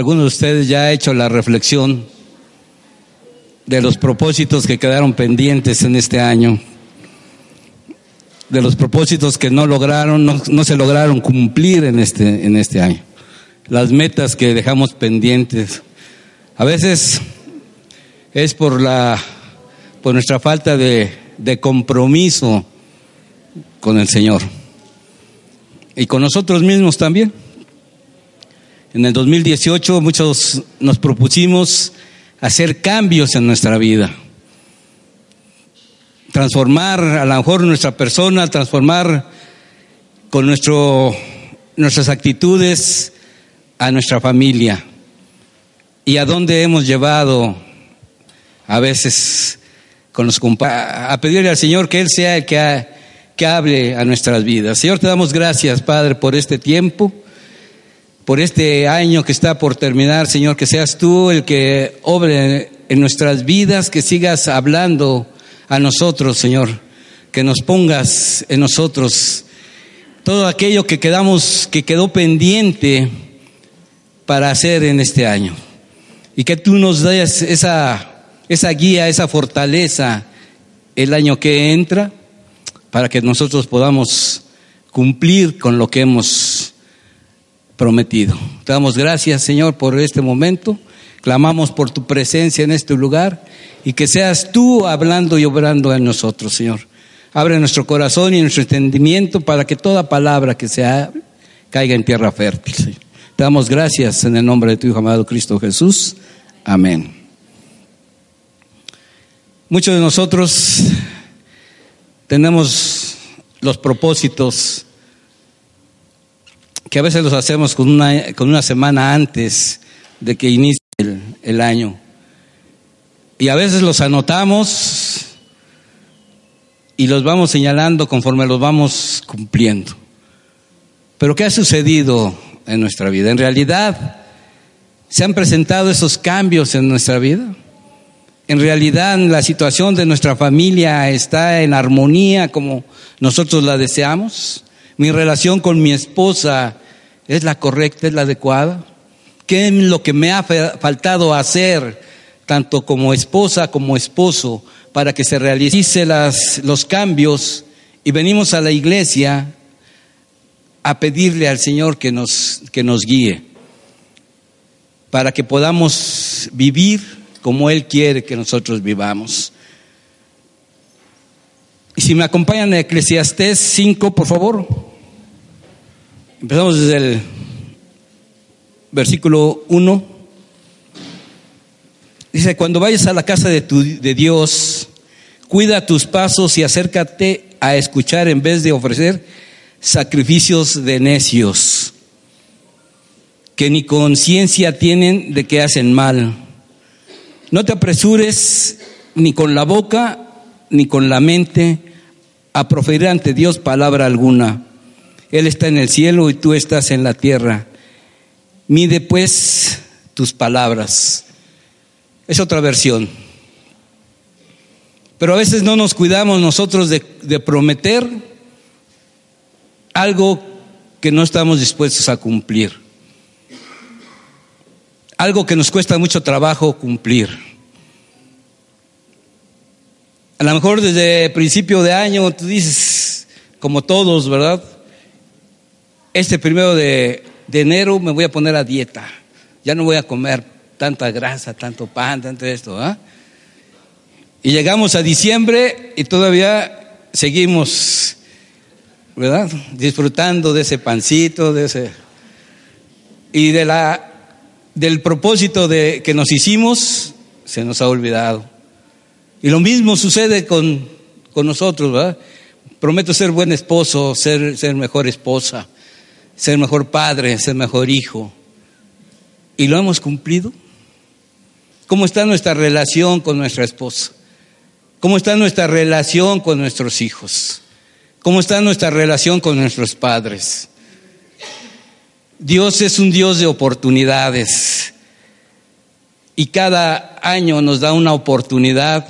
algunos de ustedes ya ha hecho la reflexión de los propósitos que quedaron pendientes en este año, de los propósitos que no lograron, no, se lograron cumplir en este, en este año, las metas que dejamos pendientes. A veces es por la, por nuestra falta de, compromiso con el Señor y con nosotros mismos también. En el 2018 muchos nos propusimos hacer cambios en nuestra vida, transformar a lo mejor nuestra persona, transformar con nuestro, nuestras actitudes a nuestra familia. Y a dónde hemos llevado a veces con los a pedirle al Señor que Él sea el que, que hable a nuestras vidas. Señor, te damos gracias, Padre, por este tiempo por este año que está por terminar, Señor, que seas tú el que obre en nuestras vidas, que sigas hablando a nosotros, Señor, que nos pongas en nosotros todo aquello que quedamos, que quedó pendiente para hacer en este año. Y que tú nos des esa, guía, esa fortaleza el año que entra, para que nosotros podamos cumplir con lo que hemos prometido. Te damos gracias, Señor, por este momento. Clamamos por tu presencia en este lugar y que seas tú hablando y obrando en nosotros, Señor. Abre nuestro corazón y nuestro entendimiento para que toda palabra que se hable caiga en tierra fértil. Te damos gracias en el nombre de tu Hijo amado Cristo Jesús. Amén. Muchos de nosotros tenemos los propósitos que a veces los hacemos con una, con una semana antes de que inicie el, el año. Y a veces los anotamos y los vamos señalando conforme los vamos cumpliendo. Pero ¿qué ha sucedido en nuestra vida? En realidad, ¿se han presentado esos cambios en nuestra vida? En realidad, la situación de nuestra familia está en armonía como nosotros la deseamos. Mi relación con mi esposa ¿Es la correcta, es la adecuada? ¿Qué es lo que me ha faltado hacer, tanto como esposa como esposo, para que se realicen los cambios? Y venimos a la iglesia a pedirle al Señor que nos, que nos guíe, para que podamos vivir como Él quiere que nosotros vivamos. Y si me acompañan a Eclesiastés 5, por favor. Empezamos desde el versículo 1. Dice, cuando vayas a la casa de, tu, de Dios, cuida tus pasos y acércate a escuchar en vez de ofrecer sacrificios de necios, que ni conciencia tienen de que hacen mal. No te apresures ni con la boca ni con la mente a proferir ante Dios palabra alguna él está en el cielo y tú estás en la tierra. Mide pues tus palabras. Es otra versión. Pero a veces no nos cuidamos nosotros de, prometer algo que no estamos dispuestos a cumplir. Algo que nos cuesta mucho trabajo cumplir. A lo mejor desde principio de año tú dices, como todos, ¿verdad? Este primero de, enero me voy a poner a dieta. Ya no voy a comer tanta grasa, tanto pan, tanto esto. ¿ah? Y llegamos a diciembre y todavía seguimos, ¿verdad? Disfrutando de ese pancito, de ese. Y de la, del propósito de, que nos hicimos, se nos ha olvidado. Y lo mismo sucede con, con nosotros, ¿verdad? Prometo ser buen esposo, ser, ser mejor esposa ser mejor padre, ser mejor hijo. ¿Y lo hemos cumplido? ¿Cómo está nuestra relación con nuestra esposa? ¿Cómo está nuestra relación con nuestros hijos? ¿Cómo está nuestra relación con nuestros padres? Dios es un Dios de oportunidades y cada año nos da una oportunidad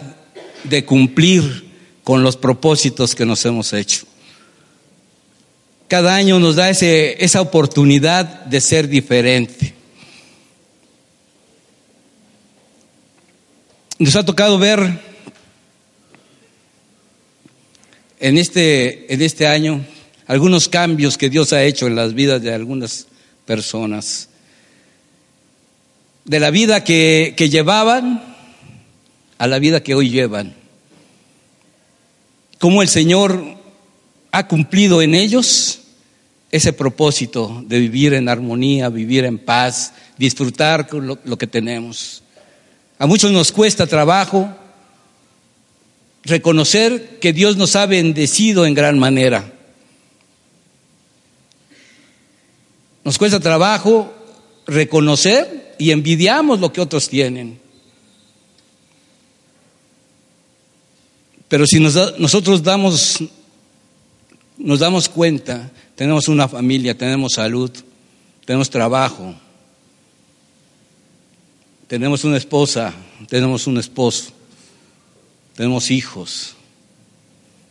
de cumplir con los propósitos que nos hemos hecho cada año nos da ese, esa oportunidad de ser diferente. Nos ha tocado ver en este, en este año algunos cambios que Dios ha hecho en las vidas de algunas personas. De la vida que, que llevaban a la vida que hoy llevan. Cómo el Señor ha cumplido en ellos ese propósito de vivir en armonía, vivir en paz, disfrutar lo, lo que tenemos. A muchos nos cuesta trabajo reconocer que Dios nos ha bendecido en gran manera. Nos cuesta trabajo reconocer y envidiamos lo que otros tienen. Pero si nos nosotros damos, nos damos cuenta, tenemos una familia, tenemos salud, tenemos trabajo, tenemos una esposa, tenemos un esposo, tenemos hijos,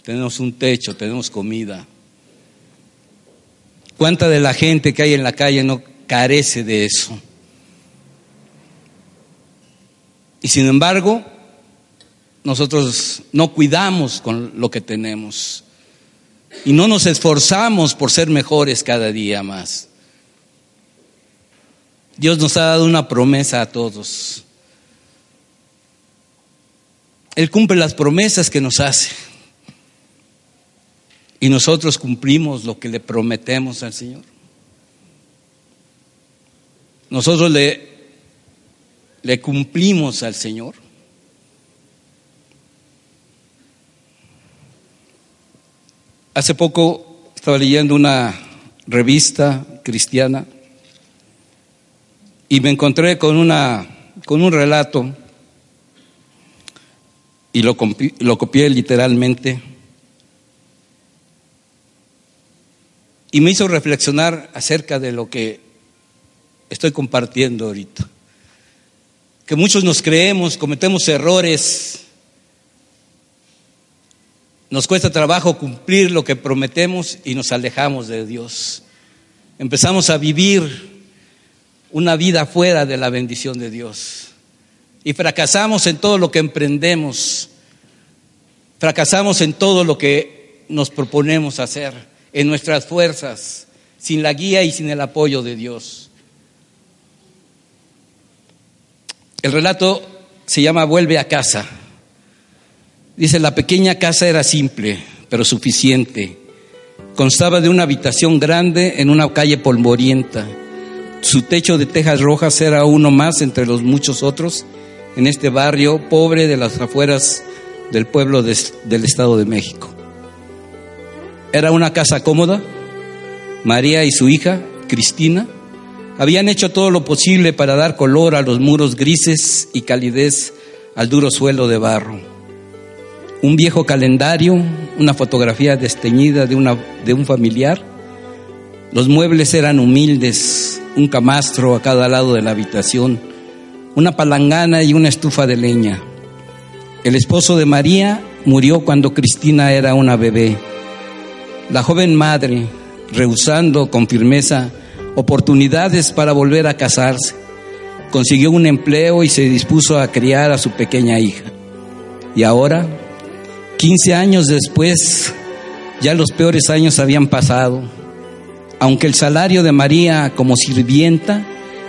tenemos un techo, tenemos comida. ¿Cuánta de la gente que hay en la calle no carece de eso? Y sin embargo, nosotros no cuidamos con lo que tenemos y no nos esforzamos por ser mejores cada día más. Dios nos ha dado una promesa a todos. Él cumple las promesas que nos hace. Y nosotros cumplimos lo que le prometemos al Señor. Nosotros le, le cumplimos al Señor. Hace poco estaba leyendo una revista cristiana y me encontré con, una, con un relato y lo, lo copié literalmente y me hizo reflexionar acerca de lo que estoy compartiendo ahorita. Que muchos nos creemos, cometemos errores nos cuesta trabajo cumplir lo que prometemos y nos alejamos de Dios. Empezamos a vivir una vida fuera de la bendición de Dios. Y fracasamos en todo lo que emprendemos. Fracasamos en todo lo que nos proponemos hacer, en nuestras fuerzas, sin la guía y sin el apoyo de Dios. El relato se llama Vuelve a casa. Dice, la pequeña casa era simple, pero suficiente. Constaba de una habitación grande en una calle polvorienta. Su techo de tejas rojas era uno más entre los muchos otros en este barrio pobre de las afueras del pueblo del Estado de México. Era una casa cómoda. María y su hija, Cristina, habían hecho todo lo posible para dar color a los muros grises y calidez al duro suelo de barro un viejo calendario, una fotografía desteñida de, un familiar. Los muebles eran humildes, un camastro a cada lado de la habitación, una palangana y una estufa de leña. El esposo de María murió cuando Cristina era una bebé. La joven madre, rehusando con firmeza oportunidades para volver a casarse, consiguió un empleo y se dispuso a criar a su pequeña hija. Y ahora, 15 años después, ya los peores años habían pasado. Aunque el salario de María como sirvienta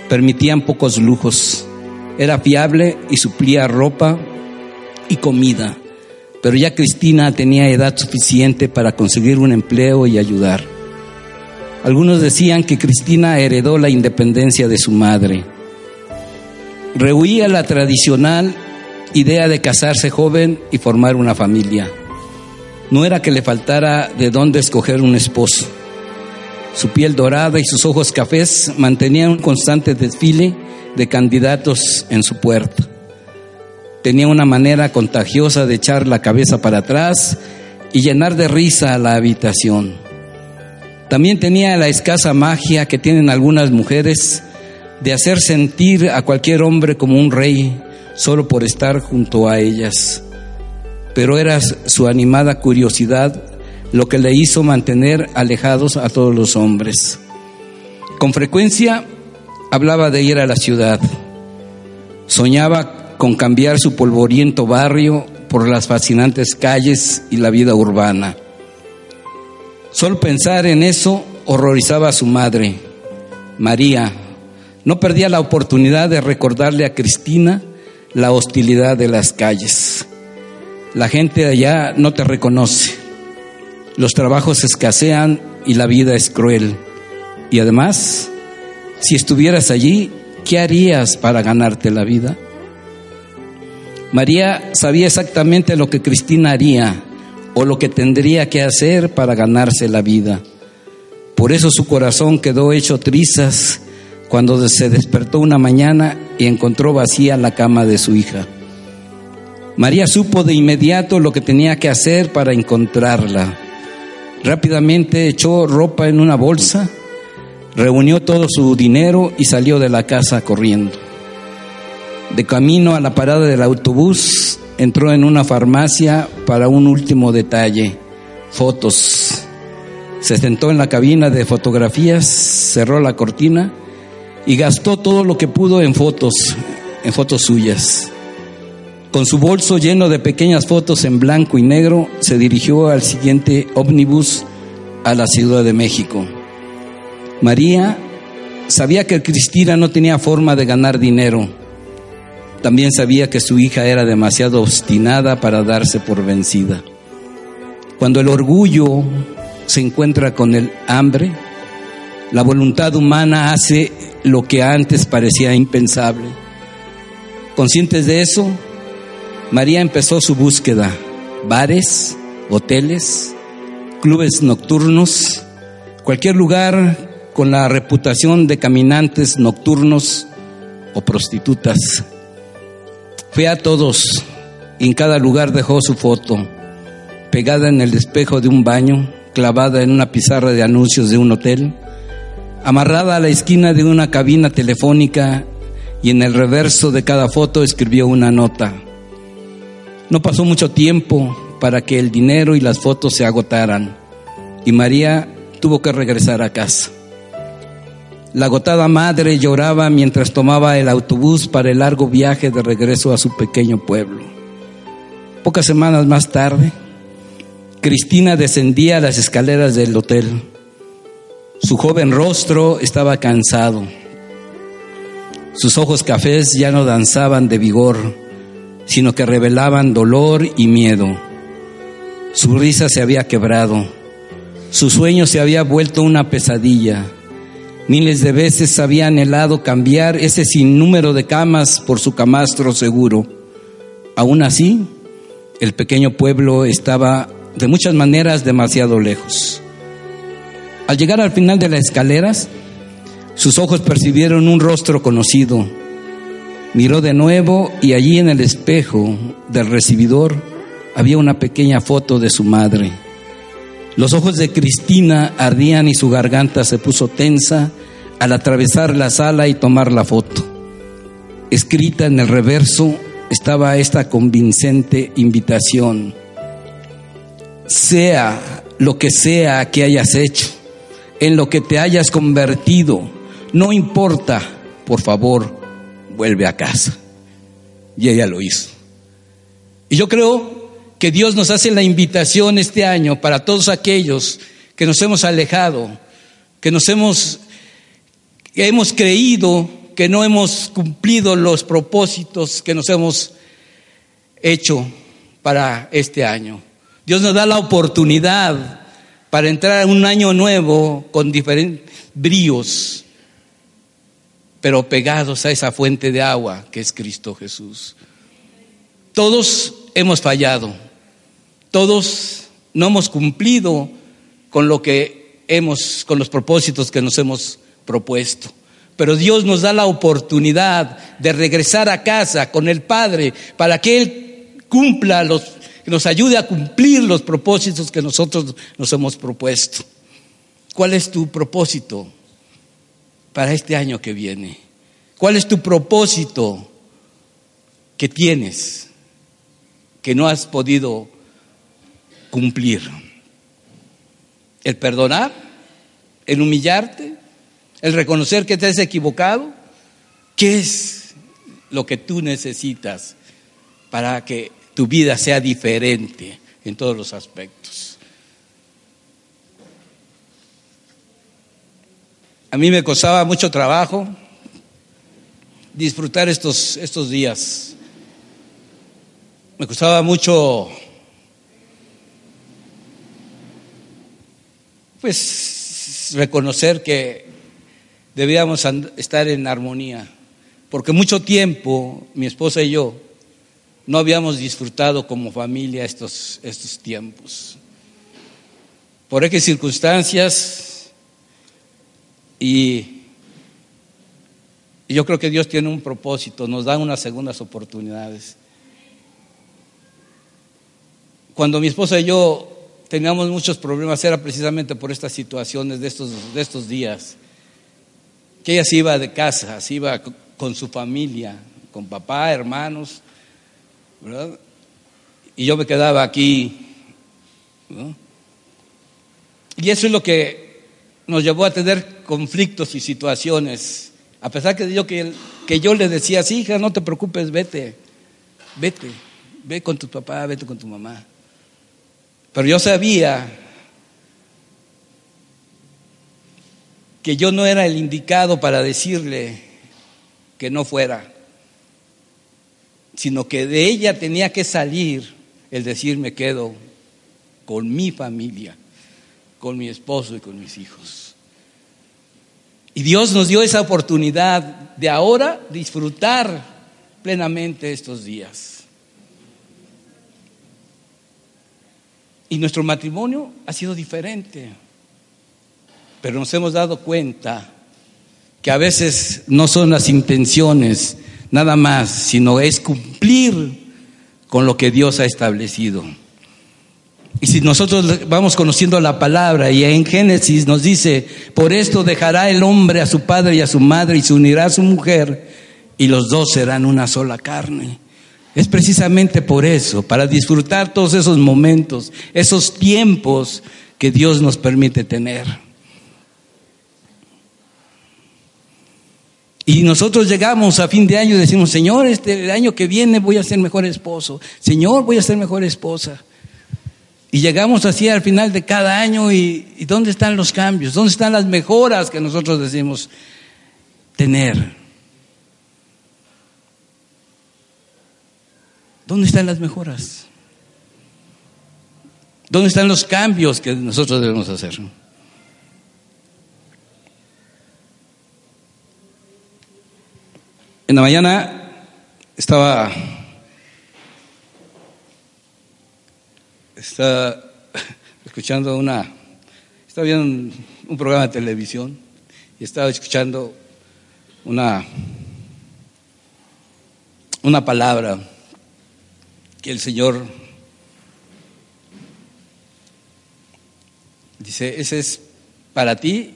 permitían pocos lujos, era fiable y suplía ropa y comida. Pero ya Cristina tenía edad suficiente para conseguir un empleo y ayudar. Algunos decían que Cristina heredó la independencia de su madre. Rehuía la tradicional idea de casarse joven y formar una familia. No era que le faltara de dónde escoger un esposo. Su piel dorada y sus ojos cafés mantenían un constante desfile de candidatos en su puerta. Tenía una manera contagiosa de echar la cabeza para atrás y llenar de risa la habitación. También tenía la escasa magia que tienen algunas mujeres de hacer sentir a cualquier hombre como un rey solo por estar junto a ellas. Pero era su animada curiosidad lo que le hizo mantener alejados a todos los hombres. Con frecuencia hablaba de ir a la ciudad. Soñaba con cambiar su polvoriento barrio por las fascinantes calles y la vida urbana. Solo pensar en eso horrorizaba a su madre, María. No perdía la oportunidad de recordarle a Cristina la hostilidad de las calles. La gente allá no te reconoce. Los trabajos escasean y la vida es cruel. Y además, si estuvieras allí, ¿qué harías para ganarte la vida? María sabía exactamente lo que Cristina haría o lo que tendría que hacer para ganarse la vida. Por eso su corazón quedó hecho trizas cuando se despertó una mañana y encontró vacía la cama de su hija. María supo de inmediato lo que tenía que hacer para encontrarla. Rápidamente echó ropa en una bolsa, reunió todo su dinero y salió de la casa corriendo. De camino a la parada del autobús, entró en una farmacia para un último detalle, fotos. Se sentó en la cabina de fotografías, cerró la cortina y gastó todo lo que pudo en fotos, en fotos suyas. Con su bolso lleno de pequeñas fotos en blanco y negro, se dirigió al siguiente ómnibus a la Ciudad de México. María sabía que Cristina no tenía forma de ganar dinero también sabía que su hija era demasiado obstinada para darse por vencida. Cuando el orgullo se encuentra con el hambre, la voluntad humana hace lo que antes parecía impensable. Conscientes de eso, María empezó su búsqueda. Bares, hoteles, clubes nocturnos, cualquier lugar con la reputación de caminantes nocturnos o prostitutas. Fue a todos y en cada lugar dejó su foto, pegada en el espejo de un baño, clavada en una pizarra de anuncios de un hotel, amarrada a la esquina de una cabina telefónica y en el reverso de cada foto escribió una nota. No pasó mucho tiempo para que el dinero y las fotos se agotaran y María tuvo que regresar a casa. La agotada madre lloraba mientras tomaba el autobús para el largo viaje de regreso a su pequeño pueblo. Pocas semanas más tarde, Cristina descendía las escaleras del hotel. Su joven rostro estaba cansado. Sus ojos cafés ya no danzaban de vigor, sino que revelaban dolor y miedo. Su risa se había quebrado. Su sueño se había vuelto una pesadilla. Miles de veces había anhelado cambiar ese sinnúmero de camas por su camastro seguro. Aún así, el pequeño pueblo estaba de muchas maneras demasiado lejos. Al llegar al final de las escaleras, sus ojos percibieron un rostro conocido. Miró de nuevo y allí en el espejo del recibidor había una pequeña foto de su madre. Los ojos de Cristina ardían y su garganta se puso tensa al atravesar la sala y tomar la foto. Escrita en el reverso estaba esta convincente invitación. Sea lo que sea que hayas hecho, en lo que te hayas convertido, no importa, por favor, vuelve a casa. Y ella lo hizo. Y yo creo que Dios nos hace la invitación este año para todos aquellos que nos hemos alejado, que nos hemos, hemos creído que no hemos cumplido los propósitos que nos hemos hecho para este año. Dios nos da la oportunidad para entrar en un año nuevo con diferentes bríos, pero pegados a esa fuente de agua que es Cristo Jesús. Todos hemos fallado. Todos no hemos cumplido con lo que hemos, con los propósitos que nos hemos propuesto. Pero Dios nos da la oportunidad de regresar a casa con el Padre para que Él cumpla los, nos ayude a cumplir los propósitos que nosotros nos hemos propuesto. ¿Cuál es tu propósito para este año que viene? ¿Cuál es tu propósito que tienes que no has podido cumplir. El perdonar, el humillarte, el reconocer que te has equivocado. ¿Qué es lo que tú necesitas para que tu vida sea diferente en todos los aspectos. A mí me costaba mucho trabajo disfrutar estos, estos días. Me costaba mucho, pues, reconocer que debíamos estar en armonía, porque mucho tiempo mi esposa y yo no habíamos disfrutado como familia estos, estos tiempos. Por qué circunstancias y y yo creo que Dios tiene un propósito, nos da unas segundas oportunidades. Cuando mi esposa y yo teníamos muchos problemas era precisamente por estas situaciones de estos, de estos días. Que ella se iba de casa, se iba con su familia, con papá, hermanos, ¿verdad? Y yo me quedaba aquí. Y eso es lo que nos llevó a tener conflictos y situaciones a pesar que yo, que, que yo le decía, sí, hija, no te preocupes, vete, vete, ve con tu papá, vete con tu mamá. Pero yo sabía que yo no era el indicado para decirle que no fuera, sino que de ella tenía que salir el decir me quedo con mi familia, con mi esposo y con mis hijos. Y Dios nos dio esa oportunidad de ahora disfrutar plenamente estos días. Y nuestro matrimonio ha sido diferente, pero nos hemos dado cuenta que a veces no son las intenciones nada más, sino es cumplir con lo que Dios ha establecido. Y si nosotros vamos conociendo la palabra y en Génesis nos dice, por esto dejará el hombre a su padre y a su madre y se unirá a su mujer y los dos serán una sola carne. Es precisamente por eso, para disfrutar todos esos momentos, esos tiempos que Dios nos permite tener. Y nosotros llegamos a fin de año y decimos, Señor, este año que viene voy a ser mejor esposo. Señor, voy a ser mejor esposa. Y llegamos así al final de cada año y, ¿dónde están los cambios? ¿Dónde están las mejoras que nosotros decimos tener? ¿Dónde están las mejoras? ¿Dónde están los cambios que nosotros debemos hacer? En la mañana estaba está escuchando una, estaba viendo un, programa de televisión y estaba escuchando una, una palabra que el Señor dice, ese es para ti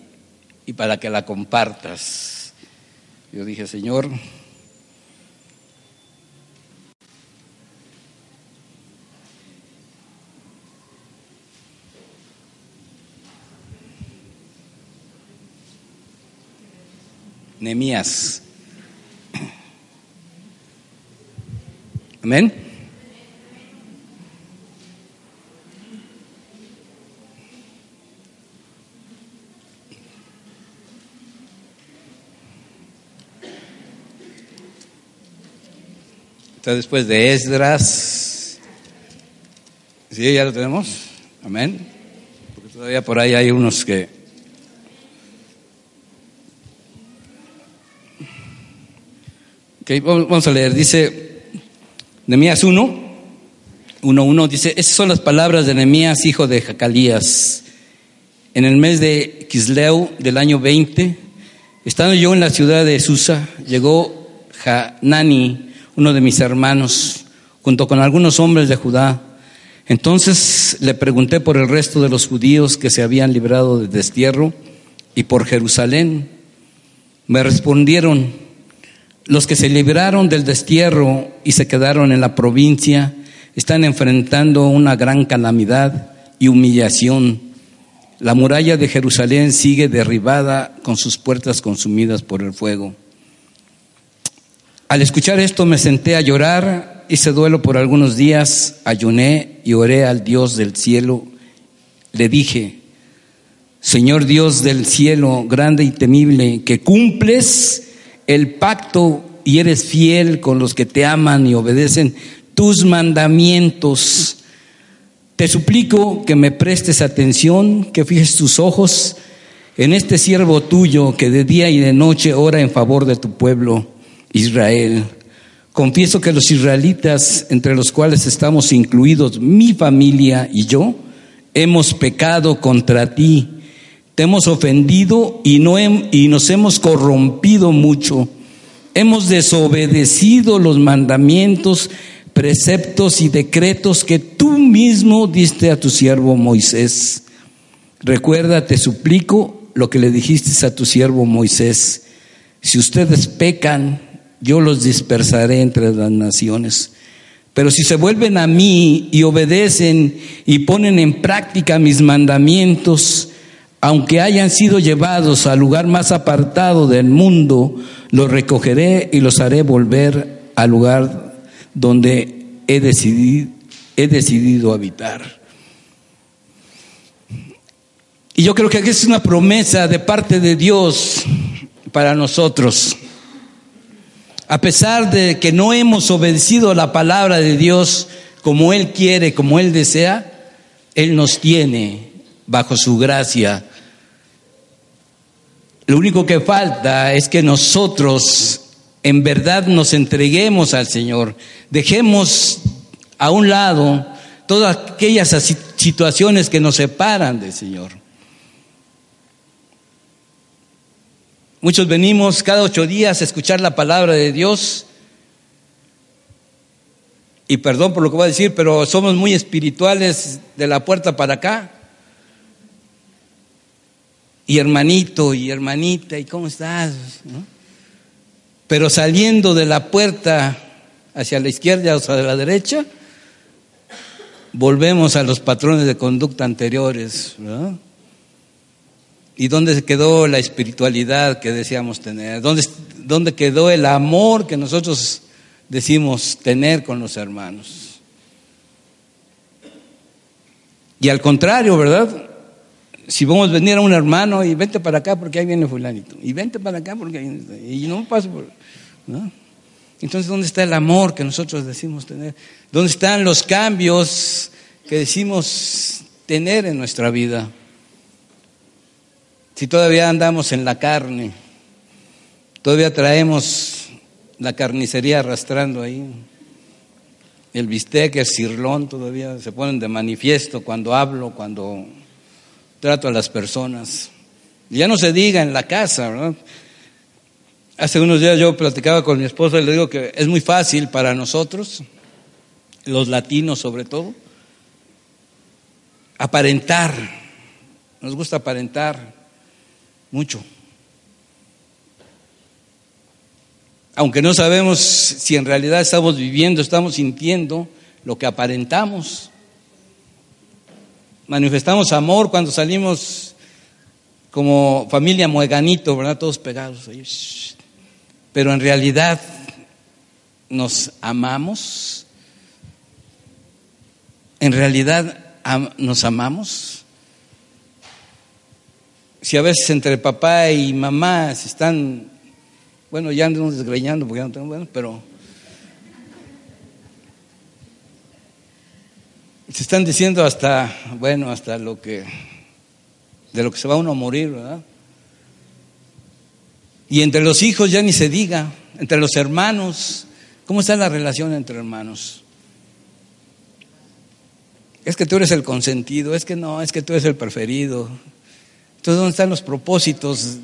y para que la compartas. Yo dije, Señor, Nemías. Amén. Está después de Esdras. ¿Sí? ¿Ya lo tenemos? Amén. Porque todavía por ahí hay unos que vamos a leer, dice Nemías 1, 1, 1, dice, esas son las palabras de Nemías, hijo de Jacalías. En el mes de Kisleu del año 20, estando yo en la ciudad de Susa, llegó Hanani, uno de mis hermanos, junto con algunos hombres de Judá. Entonces le pregunté por el resto de los judíos que se habían librado de destierro y por Jerusalén. Me respondieron, los que se libraron del destierro y se quedaron en la provincia están enfrentando una gran calamidad y humillación. La muralla de Jerusalén sigue derribada con sus puertas consumidas por el fuego. Al escuchar esto me senté a llorar, hice duelo por algunos días, ayuné y oré al Dios del cielo. Le dije, Señor Dios del cielo, grande y temible, que cumples el pacto y eres fiel con los que te aman y obedecen tus mandamientos. Te suplico que me prestes atención, que fijes tus ojos en este siervo tuyo que de día y de noche ora en favor de tu pueblo, Israel. Confieso que los israelitas, entre los cuales estamos incluidos mi familia y yo, hemos pecado contra ti, te hemos ofendido y, no y nos hemos corrompido mucho. Hemos desobedecido los mandamientos, preceptos y decretos que tú mismo diste a tu siervo Moisés. Recuerda, te suplico, lo que le dijiste a tu siervo Moisés. Si ustedes pecan, yo los dispersaré entre las naciones. Pero si se vuelven a mí y obedecen y ponen en práctica mis mandamientos, aunque hayan sido llevados al lugar más apartado del mundo, los recogeré y los haré volver al lugar donde he decidido, habitar. Y yo creo que es una promesa de parte de Dios para nosotros. A pesar de que no hemos obedecido la palabra de Dios como Él quiere, como Él desea, Él nos tiene bajo su gracia. Lo único que falta es que nosotros en verdad nos entreguemos al Señor, dejemos a un lado todas aquellas situaciones que nos separan del Señor. Muchos venimos cada ocho días a escuchar la palabra de Dios. Y perdón por lo que voy a decir, pero somos muy espirituales de la puerta para acá. Y hermanito y hermanita, ¿y cómo estás? Pero saliendo de la puerta hacia la izquierda o hacia la derecha, volvemos a los patrones de conducta anteriores. ¿verdad? ¿Y dónde quedó la espiritualidad que deseamos tener? ¿Dónde, ¿Dónde quedó el amor que nosotros decimos tener con los hermanos? Y al contrario, ¿verdad? Si vamos a venir a un hermano y vente para acá porque ahí viene fulanito, y vente para acá porque ahí viene, y no paso por... ¿no? Entonces, ¿dónde está el amor que nosotros decimos tener? ¿Dónde están los cambios que decimos tener en nuestra vida? Si todavía andamos en la carne, todavía traemos la carnicería arrastrando ahí, el bistec, el cirlón, todavía se ponen de manifiesto cuando hablo, cuando trato a las personas. ya no se diga en la casa, ¿verdad? Hace unos días yo platicaba con mi esposa y le digo que es muy fácil para nosotros, los latinos sobre todo, aparentar. Nos gusta aparentar mucho. Aunque no sabemos si en realidad estamos viviendo, estamos sintiendo lo que aparentamos. Manifestamos amor cuando salimos como familia mueganito, ¿verdad? Todos pegados. Pero en realidad nos amamos. En realidad nos amamos si a veces entre papá y mamá se están, bueno, ya ando desgreñando porque ya no tengo, bueno, pero se están diciendo hasta, bueno, hasta lo que, de lo que se va uno a morir, ¿verdad? Y entre los hijos ya ni se diga, entre los hermanos, ¿cómo está la relación entre hermanos? Es que tú eres el consentido, es que no, es que tú eres el preferido, entonces, ¿dónde están los propósitos?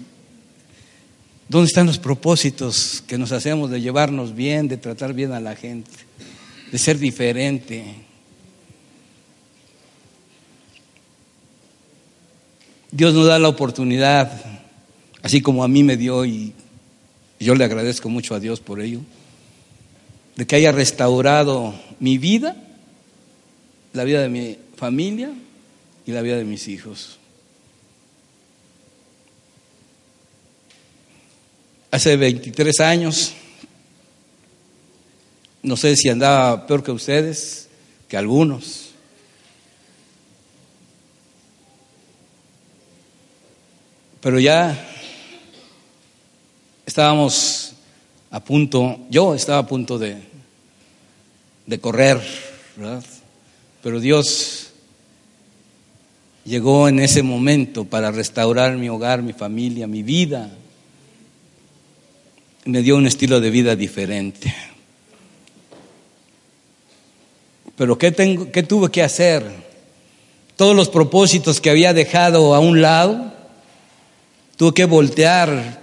¿Dónde están los propósitos que nos hacemos de llevarnos bien, de tratar bien a la gente, de ser diferente? Dios nos da la oportunidad, así como a mí me dio y yo le agradezco mucho a Dios por ello, de que haya restaurado mi vida, la vida de mi familia y la vida de mis hijos. Hace 23 años No sé si andaba peor que ustedes, que algunos. Pero ya estábamos a punto, yo estaba a punto de, de correr, ¿verdad? Pero Dios llegó en ese momento para restaurar mi hogar, mi familia, mi vida. Me dio un estilo de vida diferente. Pero ¿qué, tengo, ¿qué tuve que hacer? Todos los propósitos que había dejado a un lado, tuve que voltear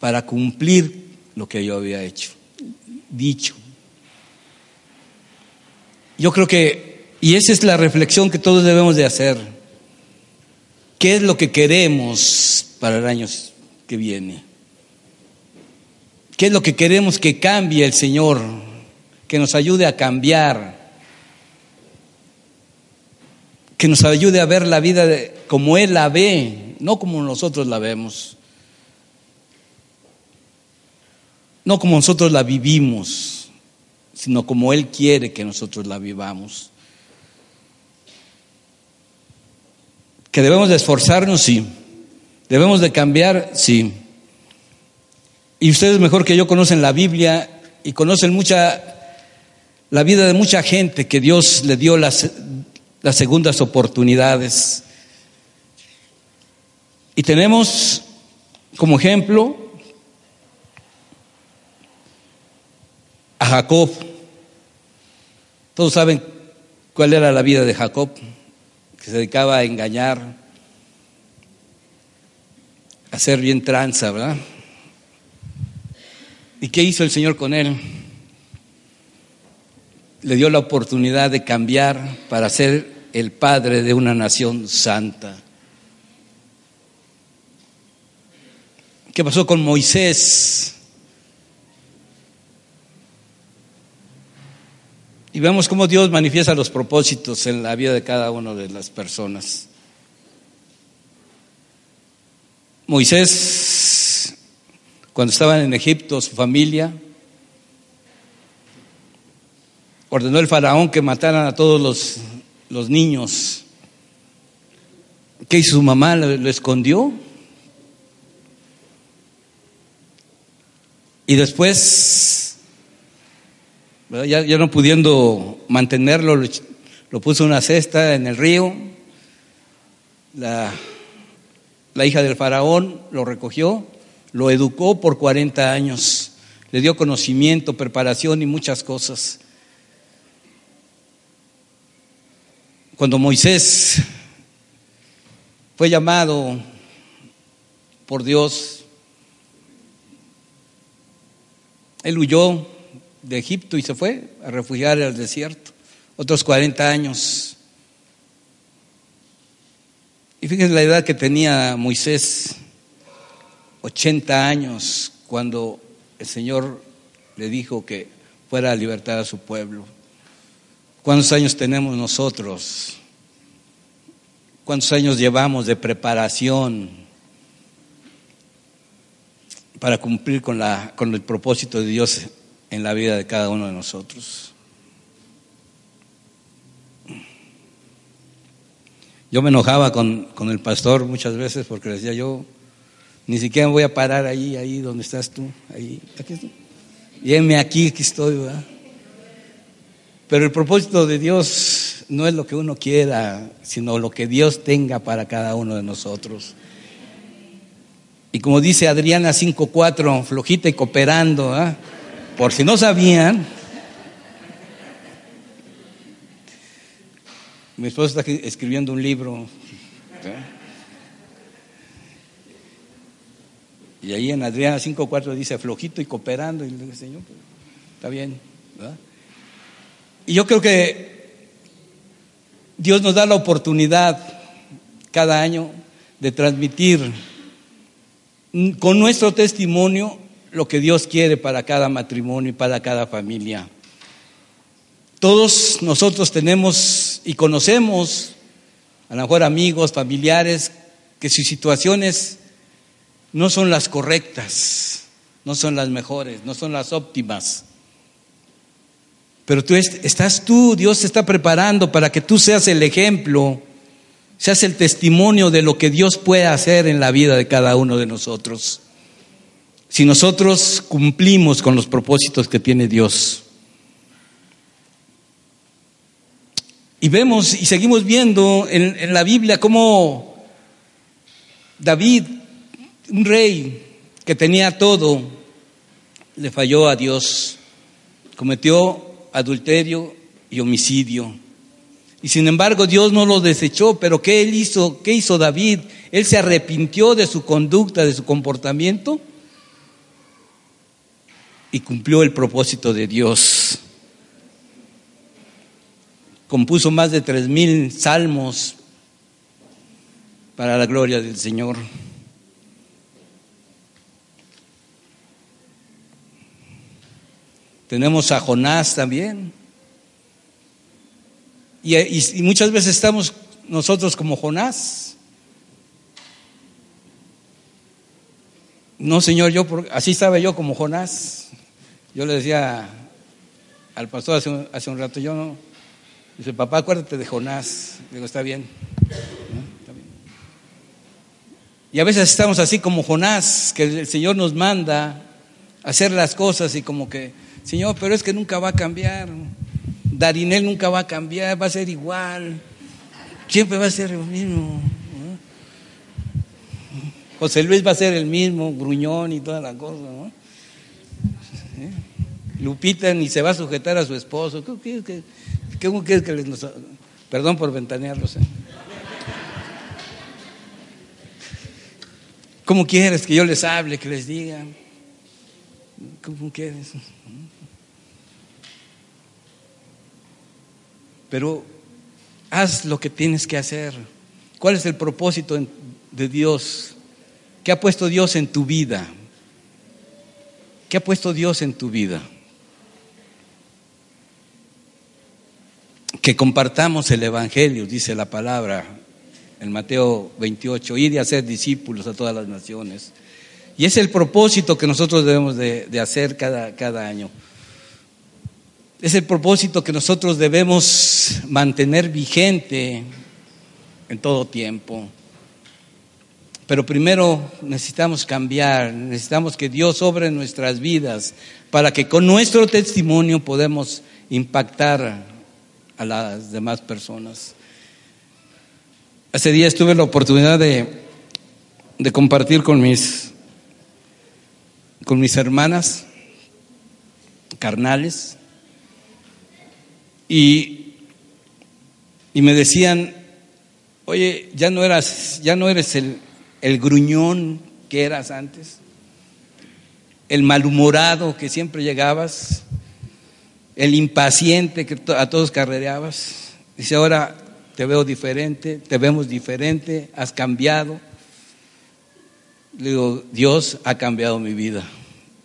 para cumplir lo que yo había hecho, dicho. Yo creo que, y esa es la reflexión que todos debemos de hacer, ¿qué es lo que queremos para el año que viene? ¿Qué es lo que queremos que cambie el Señor que nos ayude a cambiar, que nos ayude a ver la vida como Él la ve, no como nosotros la vemos, no como nosotros la vivimos, sino como Él quiere que nosotros la vivamos. Que debemos de esforzarnos, sí. Debemos de cambiar, sí. Y ustedes mejor que yo conocen la Biblia y conocen mucha la vida de mucha gente que Dios le dio las, las segundas oportunidades. Y tenemos como ejemplo a Jacob. Todos saben cuál era la vida de Jacob, que se dedicaba a engañar, a hacer bien tranza, ¿verdad? ¿Y qué hizo el Señor con él? le dio la oportunidad de cambiar para ser el padre de una nación santa. ¿Qué pasó con Moisés? Y vemos cómo Dios manifiesta los propósitos en la vida de cada una de las personas. Moisés, cuando estaban en Egipto, su familia, ordenó el faraón que mataran a todos los, los niños. ¿Qué hizo su mamá? ¿Lo, escondió? Y después, ya, no pudiendo mantenerlo, lo, lo, puso en una cesta en el río. La, la hija del faraón lo recogió, lo educó por 40 años, le dio conocimiento, preparación y muchas cosas. Cuando Moisés fue llamado por Dios, él huyó de Egipto y se fue a refugiar al desierto, otros 40 años. Y fíjense la edad que tenía Moisés, 80 años, cuando el Señor le dijo que fuera a libertar a su pueblo. ¿Cuántos años tenemos nosotros? ¿Cuántos años llevamos de preparación para cumplir con, la, con el propósito de Dios en la vida de cada uno de nosotros? Yo me enojaba con, con el pastor muchas veces porque decía yo, ni siquiera me voy a parar ahí, ahí donde estás tú, ahí, aquí estoy. Y aquí, aquí estoy, ¿verdad? Pero el propósito de Dios no es lo que uno quiera, sino lo que Dios tenga para cada uno de nosotros. Y como dice Adriana 5.4, flojita y cooperando, ¿ah? por si no sabían, mi esposa está escribiendo un libro. ¿eh? Y ahí en Adriana 5.4 dice flojito y cooperando. Y le digo, Señor, pues, está bien. ¿verdad? Y yo creo que Dios nos da la oportunidad cada año de transmitir con nuestro testimonio lo que Dios quiere para cada matrimonio y para cada familia. Todos nosotros tenemos y conocemos, a lo mejor amigos, familiares, que sus situaciones no son las correctas, no son las mejores, no son las óptimas. Pero tú estás tú, Dios está preparando para que tú seas el ejemplo, seas el testimonio de lo que Dios puede hacer en la vida de cada uno de nosotros. Si nosotros cumplimos con los propósitos que tiene Dios. Y vemos y seguimos viendo en, en la Biblia cómo David, un rey que tenía todo, le falló a Dios, cometió adulterio y homicidio. Y sin embargo Dios no lo desechó, pero ¿qué él hizo? ¿Qué hizo David? Él se arrepintió de su conducta, de su comportamiento y cumplió el propósito de Dios. Compuso más de tres mil salmos para la gloria del Señor. Tenemos a Jonás también. Y, muchas veces estamos nosotros como Jonás. No, Señor, yo así estaba yo como Jonás. Yo le decía al pastor hace, hace un rato, yo no. Dice, papá, acuérdate de Jonás. Digo, está bien. está bien. Y a veces estamos así como Jonás, que el Señor nos manda hacer las cosas y como que Señor, pero es que nunca va a cambiar. Darinel nunca va a cambiar, va a ser igual. Siempre va a ser el mismo. José Luis va a ser el mismo, gruñón y toda la cosa. ¿no? Lupita ni se va a sujetar a su esposo. ¿Qué, qué, qué, que les Perdón por ventanearlos. ¿eh? ¿Cómo quieres que yo les hable, que les diga? ¿Cómo quieres? Pero haz lo que tienes que hacer. ¿Cuál es el propósito de Dios? ¿Qué ha puesto Dios en tu vida? ¿Qué ha puesto Dios en tu vida? Que compartamos el Evangelio, dice la palabra en Mateo 28, ir y hacer discípulos a todas las naciones. Y es el propósito que nosotros debemos de, de hacer cada, cada año. Es el propósito que nosotros debemos mantener vigente en todo tiempo. Pero primero necesitamos cambiar, necesitamos que Dios obre nuestras vidas para que con nuestro testimonio podamos impactar a las demás personas. Hace días tuve la oportunidad de, de compartir con mis, con mis hermanas carnales y, y me decían, oye, ya no eras, ya no eres el, el gruñón que eras antes, el malhumorado que siempre llegabas, el impaciente que a todos carrereabas. Dice, ahora te veo diferente, te vemos diferente, has cambiado. Le digo, Dios ha cambiado mi vida,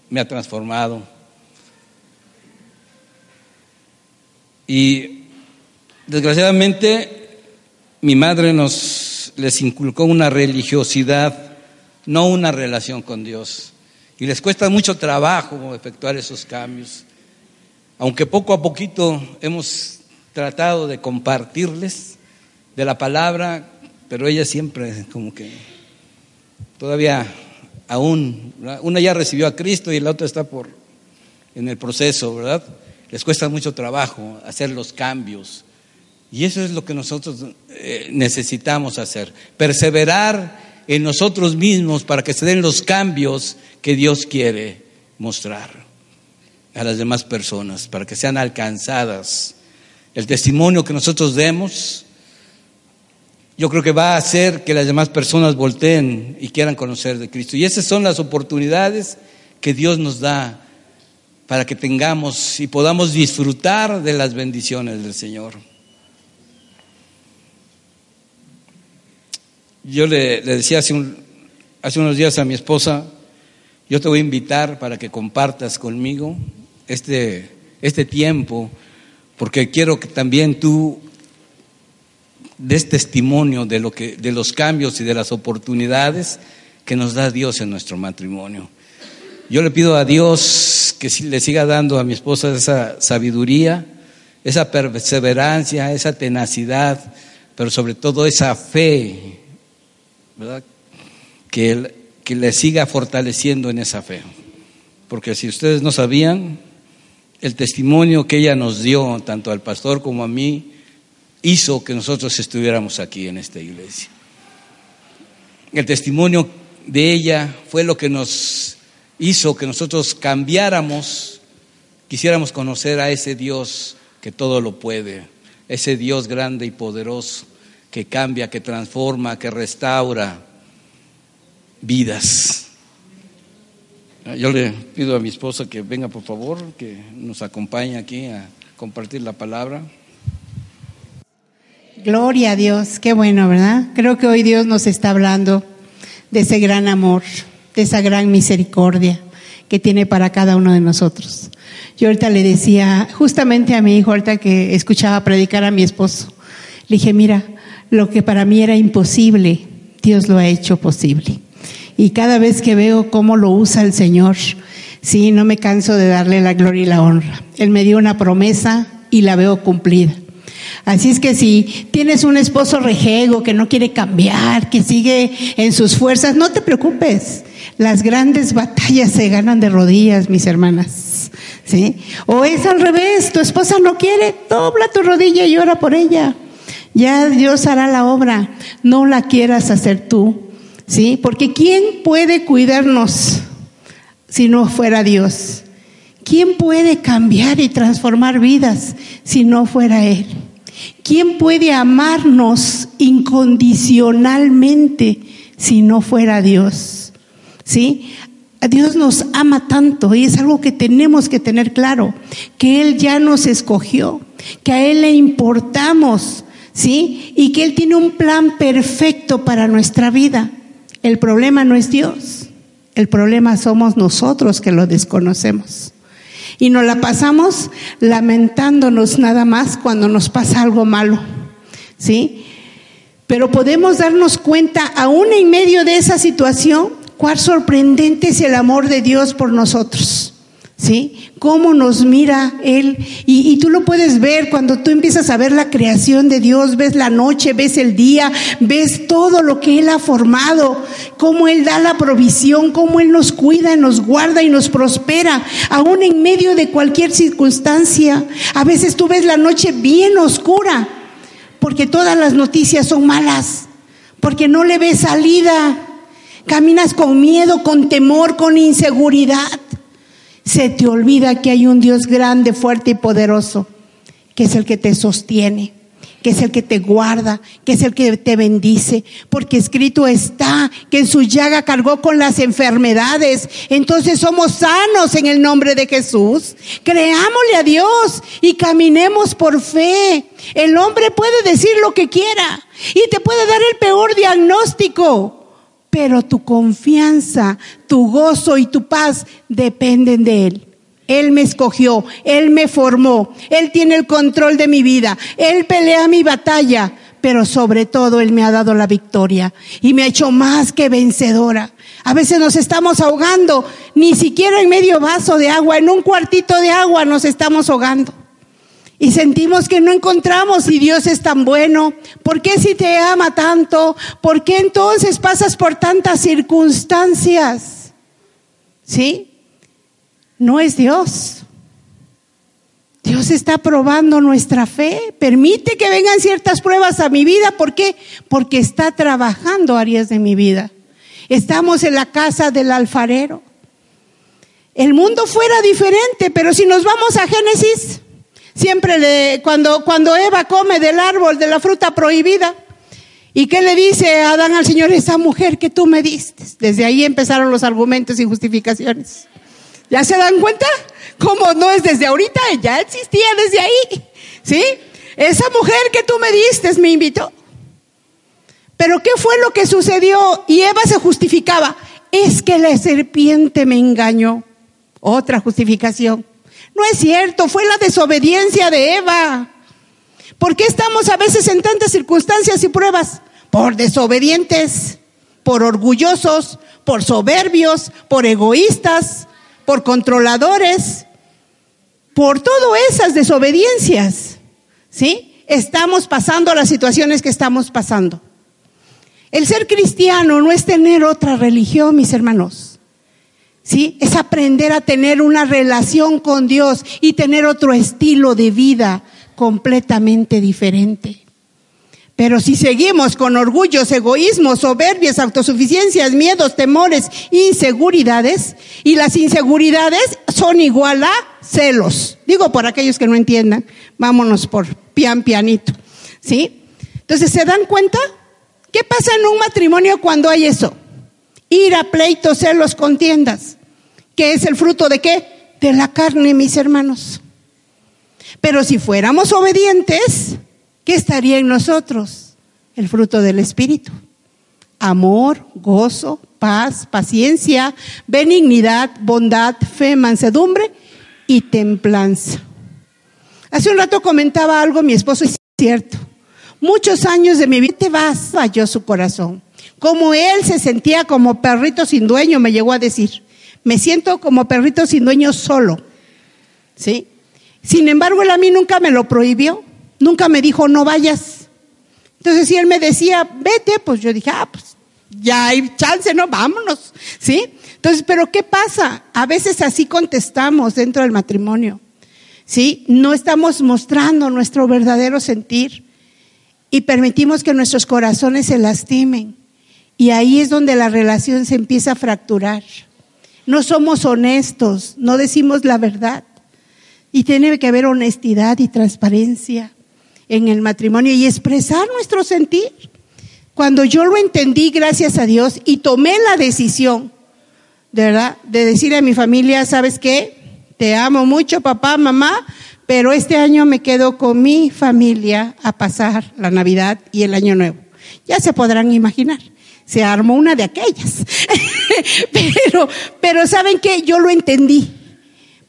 me ha transformado. Y desgraciadamente mi madre nos les inculcó una religiosidad, no una relación con Dios. Y les cuesta mucho trabajo efectuar esos cambios. Aunque poco a poquito hemos tratado de compartirles de la palabra, pero ella siempre como que todavía aún, una ya recibió a Cristo y la otra está por en el proceso, ¿verdad? Les cuesta mucho trabajo hacer los cambios. Y eso es lo que nosotros eh, necesitamos hacer, perseverar en nosotros mismos para que se den los cambios que Dios quiere mostrar a las demás personas, para que sean alcanzadas. El testimonio que nosotros demos, yo creo que va a hacer que las demás personas volteen y quieran conocer de Cristo. Y esas son las oportunidades que Dios nos da para que tengamos y podamos disfrutar de las bendiciones del Señor. Yo le, decía hace, hace unos días a mi esposa, yo te voy a invitar para que compartas conmigo este, este tiempo, porque quiero que también tú des testimonio de, lo que, de los cambios y de las oportunidades que nos da Dios en nuestro matrimonio. Yo le pido a Dios que le siga dando a mi esposa esa sabiduría esa perseverancia, esa tenacidad, pero sobre todo esa fe, ¿verdad? Que, que le siga fortaleciendo en esa fe. Porque si ustedes no sabían, el testimonio que ella nos dio, tanto al pastor como a mí, hizo que nosotros estuviéramos aquí en esta iglesia. El testimonio de ella fue lo que nos hizo que nosotros cambiáramos, quisiéramos conocer a ese Dios que todo lo puede, ese Dios grande y poderoso que cambia, que transforma, que restaura vidas. Yo le pido a mi esposa que venga por favor, que nos acompañe aquí a compartir la palabra. Gloria a Dios, qué bueno, ¿verdad? Creo que hoy Dios nos está hablando de ese gran amor, de esa gran misericordia que tiene para cada uno de nosotros. Yo ahorita le decía, justamente a mi hijo, ahorita que escuchaba predicar a mi esposo, le dije, mira, lo que para mí era imposible, Dios lo ha hecho posible. Y cada vez que veo cómo lo usa el Señor, sí, no me canso de darle la gloria y la honra. Él me dio una promesa y la veo cumplida. Así es que si tienes un esposo rejego que no quiere cambiar, que sigue en sus fuerzas, no te preocupes. Las grandes batallas se ganan de rodillas, mis hermanas. ¿Sí? O es al revés, tu esposa no quiere, dobla tu rodilla y ora por ella. Ya Dios hará la obra, no la quieras hacer tú. ¿Sí? Porque ¿quién puede cuidarnos si no fuera Dios? ¿Quién puede cambiar y transformar vidas si no fuera Él? ¿Quién puede amarnos incondicionalmente si no fuera Dios? ¿Sí? Dios nos ama tanto y es algo que tenemos que tener claro, que Él ya nos escogió, que a Él le importamos, ¿sí? Y que Él tiene un plan perfecto para nuestra vida. El problema no es Dios, el problema somos nosotros que lo desconocemos. Y nos la pasamos lamentándonos nada más cuando nos pasa algo malo. ¿Sí? Pero podemos darnos cuenta, aún en medio de esa situación, cuán sorprendente es el amor de Dios por nosotros. ¿Sí? Cómo nos mira Él. Y, tú lo puedes ver cuando tú empiezas a ver la creación de Dios, ves la noche, ves el día, ves todo lo que Él ha formado, cómo Él da la provisión, cómo Él nos cuida, nos guarda y nos prospera, aún en medio de cualquier circunstancia. A veces tú ves la noche bien oscura, porque todas las noticias son malas, porque no le ves salida. Caminas con miedo, con temor, con inseguridad se te olvida que hay un Dios grande, fuerte y poderoso, que es el que te sostiene, que es el que te guarda, que es el que te bendice, porque escrito está que en su llaga cargó con las enfermedades. Entonces somos sanos en el nombre de Jesús. Creámosle a Dios y caminemos por fe. El hombre puede decir lo que quiera y te puede dar el peor diagnóstico pero tu confianza, tu gozo y tu paz dependen de Él. Él me escogió, Él me formó, Él tiene el control de mi vida, Él pelea mi batalla, pero sobre todo Él me ha dado la victoria y me ha hecho más que vencedora. A veces nos estamos ahogando, ni siquiera en medio vaso de agua, en un cuartito de agua nos estamos ahogando y sentimos que no encontramos si Dios es tan bueno, ¿por qué si te ama tanto? ¿Por qué entonces pasas por tantas circunstancias? ¿Sí? No es Dios. Dios está probando nuestra fe. Permite que vengan ciertas pruebas a mi vida. ¿Por qué? Porque está trabajando áreas de mi vida. Estamos en la casa del alfarero. El mundo fuera diferente, pero si nos vamos a Génesis, Siempre le, cuando, cuando Eva come del árbol, de la fruta prohibida, ¿y qué le dice Adán al Señor? Esa mujer que tú me diste. Desde ahí empezaron los argumentos y justificaciones. ¿Ya se dan cuenta? ¿Cómo no es desde ahorita? Ya existía desde ahí. ¿Sí? Esa mujer que tú me diste me invitó. Pero ¿qué fue lo que sucedió? Y Eva se justificaba. Es que la serpiente me engañó. Otra justificación. No es cierto, fue la desobediencia de Eva. ¿Por qué estamos a veces en tantas circunstancias y pruebas? Por desobedientes, por orgullosos, por soberbios, por egoístas, por controladores, por todas esas desobediencias. ¿Sí? Estamos pasando las situaciones que estamos pasando. El ser cristiano no es tener otra religión, mis hermanos. ¿Sí? Es aprender a tener una relación con Dios y tener otro estilo de vida completamente diferente. Pero si seguimos con orgullos, egoísmos, soberbias, autosuficiencias, miedos, temores, inseguridades, y las inseguridades son igual a celos. Digo por aquellos que no entiendan, vámonos por pian pianito. ¿Sí? Entonces, ¿se dan cuenta? ¿Qué pasa en un matrimonio cuando hay eso? Ira, pleitos, celos, contiendas. ¿Qué es el fruto de qué? De la carne, mis hermanos. Pero si fuéramos obedientes, ¿qué estaría en nosotros? El fruto del Espíritu. Amor, gozo, paz, paciencia, benignidad, bondad, fe, mansedumbre y templanza. Hace un rato comentaba algo mi esposo y es cierto. Muchos años de mi vida te vas, falló su corazón. Como él se sentía como perrito sin dueño, me llegó a decir. Me siento como perrito sin dueño solo. ¿Sí? Sin embargo, él a mí nunca me lo prohibió. Nunca me dijo, no vayas. Entonces, si él me decía, vete, pues yo dije, ah, pues ya hay chance, no, vámonos. ¿Sí? Entonces, pero ¿qué pasa? A veces así contestamos dentro del matrimonio. ¿Sí? No estamos mostrando nuestro verdadero sentir y permitimos que nuestros corazones se lastimen. Y ahí es donde la relación se empieza a fracturar. No somos honestos, no decimos la verdad. Y tiene que haber honestidad y transparencia en el matrimonio y expresar nuestro sentir. Cuando yo lo entendí, gracias a Dios, y tomé la decisión, de verdad, de decirle a mi familia, ¿sabes qué? Te amo mucho, papá, mamá, pero este año me quedo con mi familia a pasar la Navidad y el Año Nuevo. Ya se podrán imaginar se armó una de aquellas. pero, pero ¿saben qué? Yo lo entendí.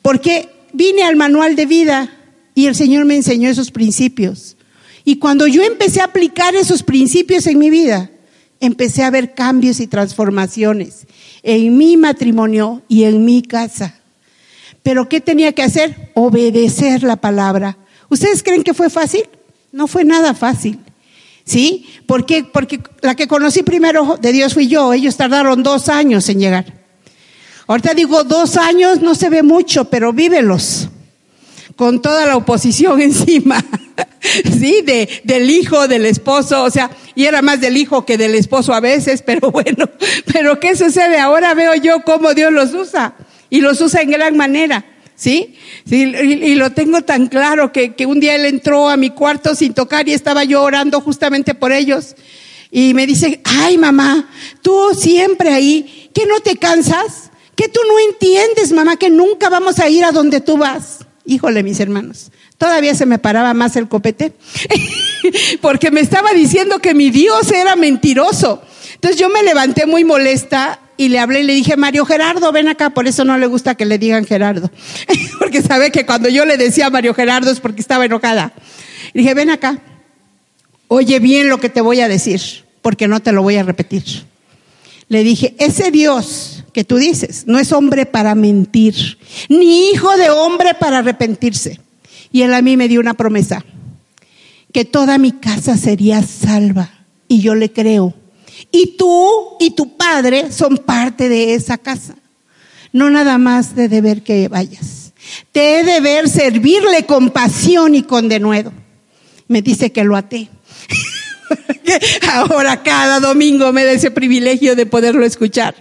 Porque vine al manual de vida y el Señor me enseñó esos principios. Y cuando yo empecé a aplicar esos principios en mi vida, empecé a ver cambios y transformaciones en mi matrimonio y en mi casa. Pero ¿qué tenía que hacer? Obedecer la palabra. ¿Ustedes creen que fue fácil? No fue nada fácil. ¿Sí? Porque la que conocí primero de Dios fui yo. Ellos tardaron dos años en llegar. Ahorita digo dos años, no se ve mucho, pero vívelos. Con toda la oposición encima. ¿Sí? De, del hijo, del esposo. O sea, y era más del hijo que del esposo a veces, pero bueno. Pero ¿qué sucede? Ahora veo yo cómo Dios los usa. Y los usa en gran manera. ¿Sí? sí y, lo tengo tan claro que, que un día él entró a mi cuarto sin tocar y estaba yo orando justamente por ellos. Y me dice, ay mamá, tú siempre ahí, ¿que no te cansas? ¿Que tú no entiendes, mamá, que nunca vamos a ir a donde tú vas? Híjole, mis hermanos, todavía se me paraba más el copete, porque me estaba diciendo que mi Dios era mentiroso. Entonces yo me levanté muy molesta y le hablé y le dije, Mario Gerardo, ven acá, por eso no le gusta que le digan Gerardo, porque sabe que cuando yo le decía Mario Gerardo es porque estaba enojada. Le dije, ven acá, oye bien lo que te voy a decir, porque no te lo voy a repetir. Le dije, ese Dios que tú dices no es hombre para mentir, ni hijo de hombre para arrepentirse. Y él a mí me dio una promesa, que toda mi casa sería salva. Y yo le creo y tú y tu padre son parte de esa casa. No nada más de deber que vayas. Te he de ver servirle con pasión y con denuedo. Me dice que lo até. Ahora cada domingo me da ese privilegio de poderlo escuchar,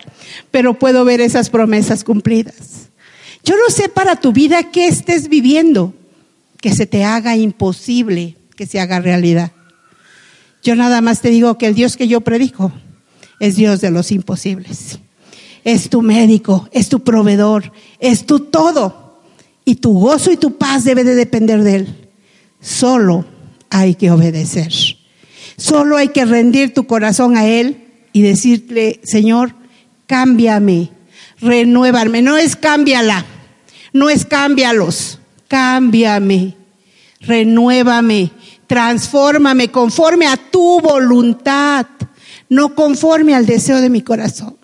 pero puedo ver esas promesas cumplidas. Yo no sé para tu vida qué estés viviendo, que se te haga imposible que se haga realidad. Yo nada más te digo que el Dios que yo predico es Dios de los imposibles. Es tu médico, es tu proveedor, es tu todo. Y tu gozo y tu paz debe de depender de Él. Solo hay que obedecer. Solo hay que rendir tu corazón a Él y decirle, Señor, cámbiame, renuévame. No es cámbiala, no es cámbialos, cámbiame, renuévame transfórmame conforme a tu voluntad, no conforme al deseo de mi corazón.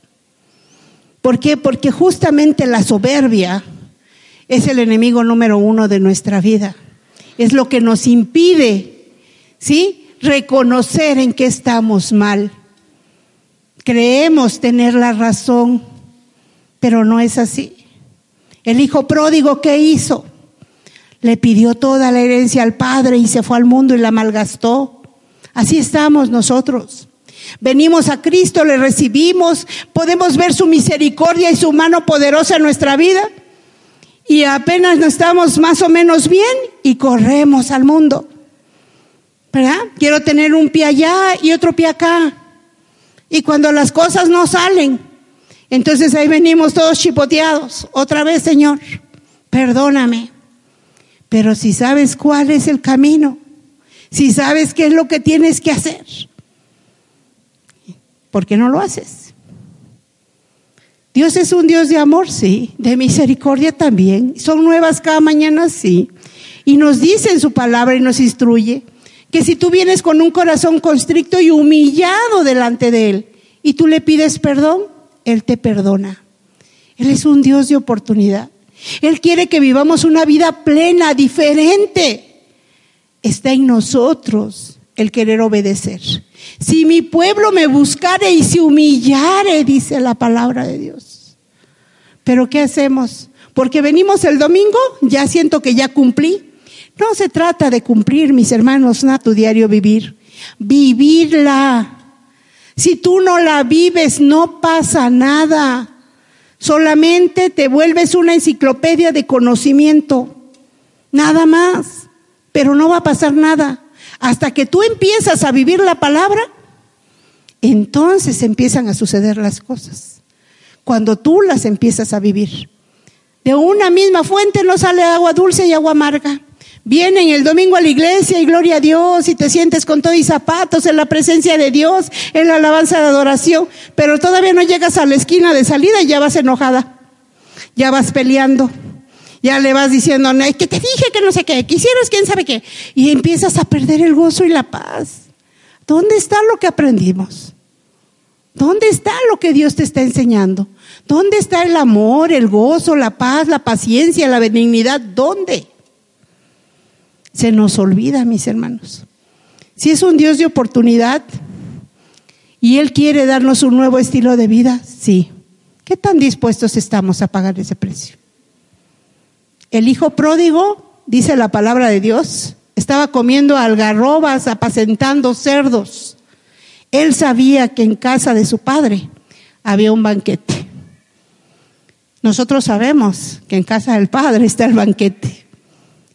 ¿Por qué? Porque justamente la soberbia es el enemigo número uno de nuestra vida. es lo que nos impide, ¿sí? Reconocer en qué estamos mal. Creemos tener la razón, pero no es así. El hijo pródigo, ¿qué hizo? Le pidió toda la herencia al padre y se fue al mundo y la malgastó. Así estamos nosotros. Venimos a Cristo, le recibimos, podemos ver su misericordia y su mano poderosa en nuestra vida y apenas no estamos más o menos bien y corremos al mundo. ¿Verdad? Quiero tener un pie allá y otro pie acá. Y cuando las cosas no salen, entonces ahí venimos todos chipoteados. Otra vez, Señor, perdóname. Pero si sabes cuál es el camino, si sabes qué es lo que tienes que hacer, ¿por qué no lo haces? Dios es un Dios de amor, sí, de misericordia también. Son nuevas cada mañana, sí. Y nos dice en su palabra y nos instruye que si tú vienes con un corazón constricto y humillado delante de Él y tú le pides perdón, Él te perdona. Él es un Dios de oportunidad. Él quiere que vivamos una vida plena, diferente. Está en nosotros el querer obedecer. Si mi pueblo me buscare y se humillare, dice la palabra de Dios. Pero ¿qué hacemos? Porque venimos el domingo, ya siento que ya cumplí. No se trata de cumplir, mis hermanos, a tu diario vivir. Vivirla. Si tú no la vives, no pasa nada. Solamente te vuelves una enciclopedia de conocimiento. Nada más. Pero no va a pasar nada. Hasta que tú empiezas a vivir la palabra, entonces empiezan a suceder las cosas. Cuando tú las empiezas a vivir. De una misma fuente no sale agua dulce y agua amarga. Vienen el domingo a la iglesia y gloria a Dios y te sientes con todo y zapatos en la presencia de Dios, en la alabanza de adoración, pero todavía no llegas a la esquina de salida y ya vas enojada, ya vas peleando, ya le vas diciendo, que te dije que no sé qué, quisieras quién sabe qué, y empiezas a perder el gozo y la paz. ¿Dónde está lo que aprendimos? ¿Dónde está lo que Dios te está enseñando? ¿Dónde está el amor, el gozo, la paz, la paciencia, la benignidad? ¿Dónde? Se nos olvida, mis hermanos. Si es un Dios de oportunidad y Él quiere darnos un nuevo estilo de vida, sí. ¿Qué tan dispuestos estamos a pagar ese precio? El hijo pródigo, dice la palabra de Dios, estaba comiendo algarrobas, apacentando cerdos. Él sabía que en casa de su padre había un banquete. Nosotros sabemos que en casa del padre está el banquete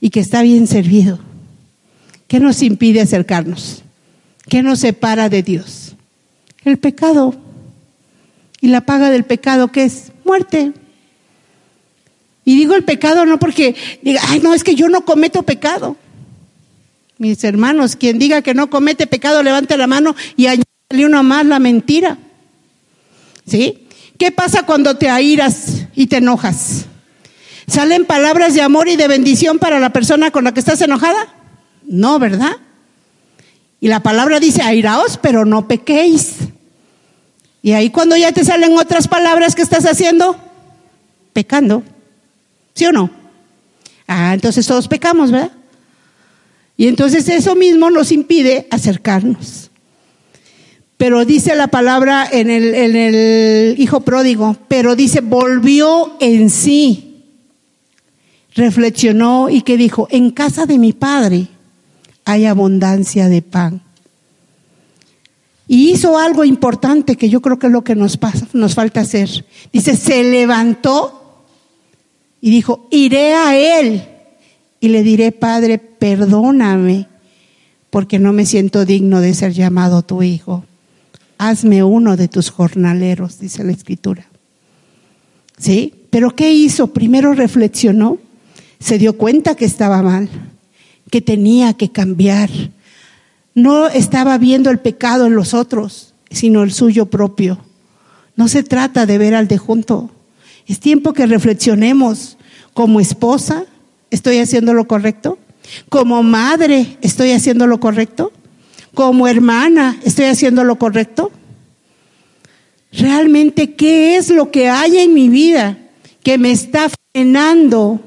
y que está bien servido. ¿Qué nos impide acercarnos? ¿Qué nos separa de Dios? El pecado. ¿Y la paga del pecado qué es? Muerte. Y digo el pecado no porque diga, ay, no, es que yo no cometo pecado. Mis hermanos, quien diga que no comete pecado, levante la mano y añade uno más la mentira. ¿Sí? ¿Qué pasa cuando te airas y te enojas? ¿Salen palabras de amor y de bendición para la persona con la que estás enojada? No, ¿verdad? Y la palabra dice, airaos, pero no pequéis. Y ahí cuando ya te salen otras palabras que estás haciendo, pecando. ¿Sí o no? Ah, entonces todos pecamos, ¿verdad? Y entonces eso mismo nos impide acercarnos. Pero dice la palabra en el, en el hijo pródigo, pero dice, volvió en sí reflexionó y que dijo, en casa de mi padre hay abundancia de pan. Y hizo algo importante que yo creo que es lo que nos, falta hacer. Dice, se levantó y dijo, iré a él y le diré, Padre, perdóname porque no me siento digno de ser llamado tu hijo. Hazme uno de tus jornaleros, dice la escritura. ¿Sí? Pero ¿qué hizo? Primero reflexionó se dio cuenta que estaba mal, que tenía que cambiar. No estaba viendo el pecado en los otros, sino el suyo propio. No se trata de ver al de junto. Es tiempo que reflexionemos. Como esposa, ¿estoy haciendo lo correcto? Como madre, ¿estoy haciendo lo correcto? Como hermana, ¿estoy haciendo lo correcto? Realmente, ¿qué es lo que hay en mi vida que me está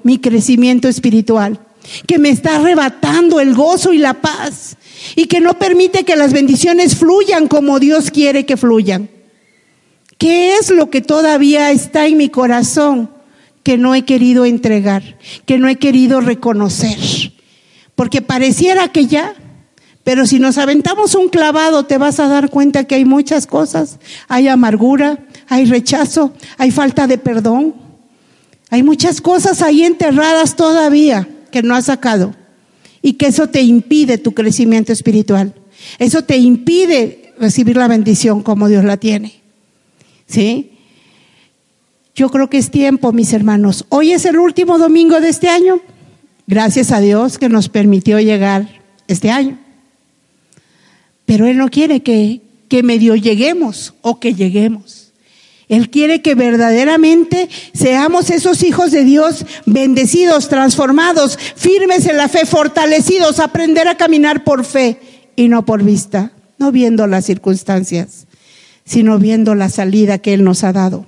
mi crecimiento espiritual? que me está arrebatando el gozo y la paz y que no permite que las bendiciones fluyan como Dios quiere que fluyan. ¿Qué es lo que todavía está en mi corazón que no he querido entregar, que no he querido reconocer? Porque pareciera que ya, pero si nos aventamos un clavado te vas a dar cuenta que hay muchas cosas. Hay amargura, hay rechazo, hay falta de perdón. Hay muchas cosas ahí enterradas todavía que no has sacado y que eso te impide tu crecimiento espiritual. Eso te impide recibir la bendición como Dios la tiene. ¿Sí? Yo creo que es tiempo, mis hermanos. Hoy es el último domingo de este año. Gracias a Dios que nos permitió llegar este año. Pero Él no quiere que, que medio lleguemos o que lleguemos. Él quiere que verdaderamente seamos esos hijos de Dios bendecidos, transformados, firmes en la fe, fortalecidos, aprender a caminar por fe y no por vista, no viendo las circunstancias, sino viendo la salida que Él nos ha dado.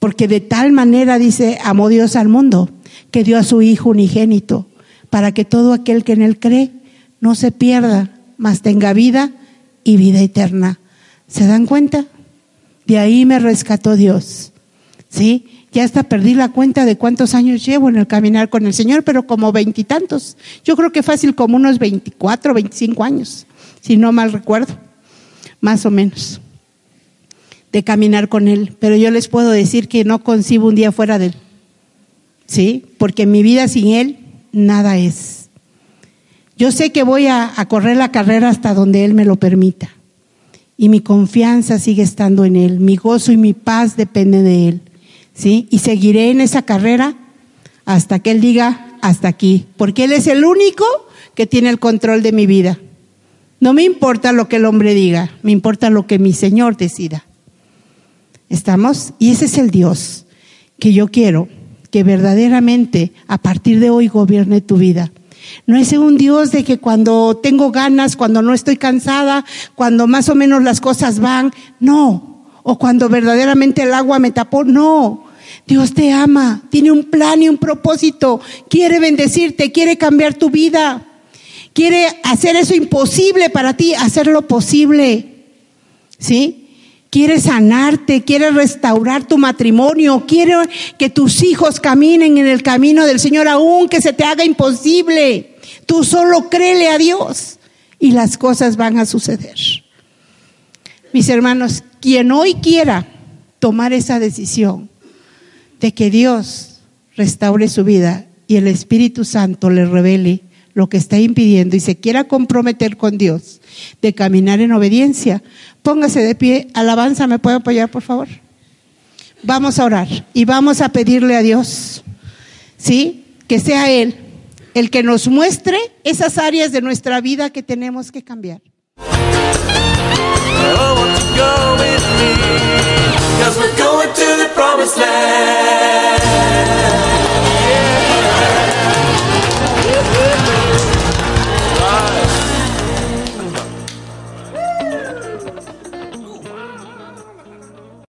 Porque de tal manera, dice, amó Dios al mundo, que dio a su Hijo unigénito, para que todo aquel que en Él cree no se pierda, mas tenga vida y vida eterna. ¿Se dan cuenta? De ahí me rescató Dios. ¿Sí? Ya hasta perdí la cuenta de cuántos años llevo en el caminar con el Señor, pero como veintitantos. Yo creo que fácil como unos veinticuatro, veinticinco años, si no mal recuerdo, más o menos, de caminar con Él. Pero yo les puedo decir que no concibo un día fuera de Él. ¿Sí? Porque mi vida sin Él, nada es. Yo sé que voy a, a correr la carrera hasta donde Él me lo permita y mi confianza sigue estando en Él, mi gozo y mi paz dependen de Él. ¿Sí? Y seguiré en esa carrera hasta que Él diga hasta aquí, porque Él es el único que tiene el control de mi vida. No me importa lo que el hombre diga, me importa lo que mi Señor decida. ¿Estamos? Y ese es el Dios que yo quiero que verdaderamente a partir de hoy gobierne tu vida. No es un Dios de que cuando tengo ganas, cuando no estoy cansada, cuando más o menos las cosas van, no. O cuando verdaderamente el agua me tapó, no. Dios te ama, tiene un plan y un propósito, quiere bendecirte, quiere cambiar tu vida, quiere hacer eso imposible para ti, hacerlo posible. ¿Sí? Quiere sanarte, quiere restaurar tu matrimonio, quiere que tus hijos caminen en el camino del Señor, aun que se te haga imposible. Tú solo créele a Dios y las cosas van a suceder. Mis hermanos, quien hoy quiera tomar esa decisión de que Dios restaure su vida y el Espíritu Santo le revele lo que está impidiendo y se quiera comprometer con Dios de caminar en obediencia, Póngase de pie. Alabanza, ¿me puede apoyar, por favor? Vamos a orar y vamos a pedirle a Dios, ¿sí? Que sea Él el que nos muestre esas áreas de nuestra vida que tenemos que cambiar.